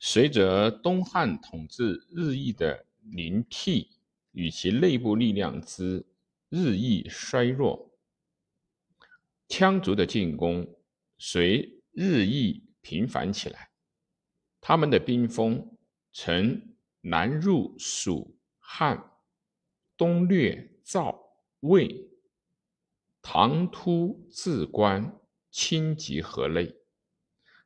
随着东汉统治日益的临替与其内部力量之日益衰弱，羌族的进攻随日益频繁起来。他们的兵锋曾南入蜀汉，东掠赵魏，唐突至关，侵及河内。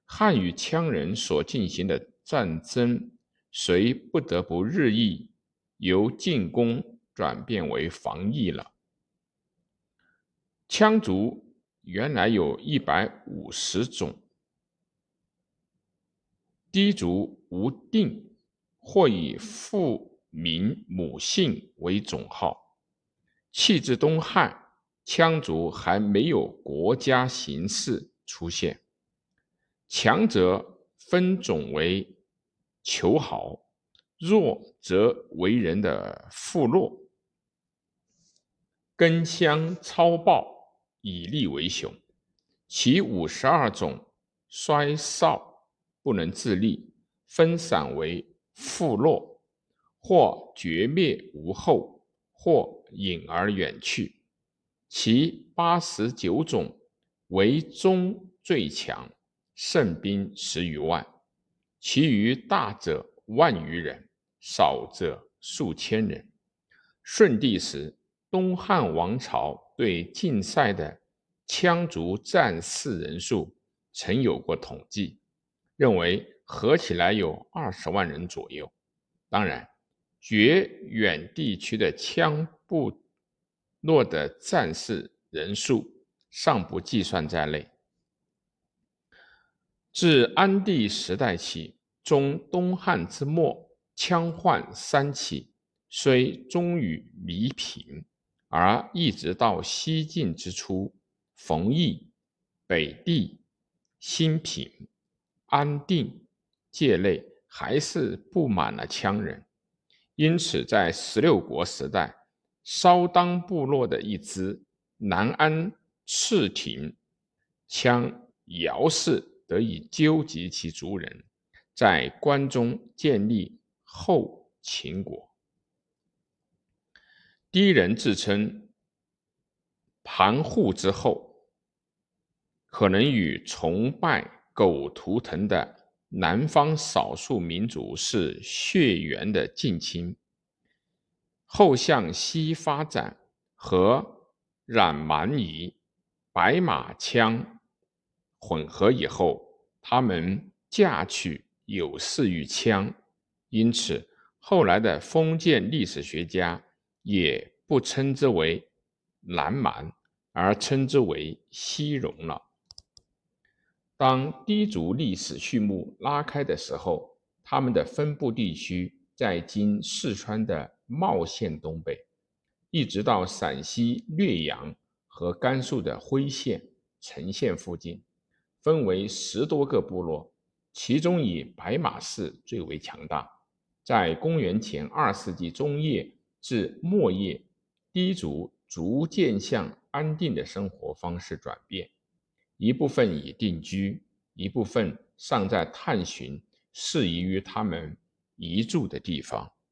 汉与羌人所进行的。战争谁不得不日益由进攻转变为防御了。羌族原来有一百五十种，氐族无定，或以父名母姓为总号。弃至东汉，羌族还没有国家形式出现，强者。分种为求好，弱则为人的附落。根香超暴，以力为雄。其五十二种衰少不能自立，分散为附落，或绝灭无后，或隐而远去。其八十九种为中最强。胜兵十余万，其余大者万余人，少者数千人。顺帝时，东汉王朝对晋塞的羌族战士人数曾有过统计，认为合起来有二十万人左右。当然，绝远地区的羌部落的战士人数尚不计算在内。自安帝时代起，中东汉之末，羌患三起，虽终于弥平，而一直到西晋之初，冯异、北地、新平、安定界内还是布满了羌人。因此，在十六国时代，稍当部落的一支南安赤亭羌姚氏。得以纠集其族人，在关中建立后秦国。第一人自称盘户之后，可能与崇拜狗图腾的南方少数民族是血缘的近亲。后向西发展，和冉蛮夷、白马羌。混合以后，他们嫁娶有事于羌，因此后来的封建历史学家也不称之为南蛮，而称之为西戎了。当氐族历史序幕拉开的时候，他们的分布地区在今四川的茂县东北，一直到陕西略阳和甘肃的徽县、陈县附近。分为十多个部落，其中以白马氏最为强大。在公元前二世纪中叶至末叶，氐族逐渐向安定的生活方式转变，一部分已定居，一部分尚在探寻适宜于他们移住的地方。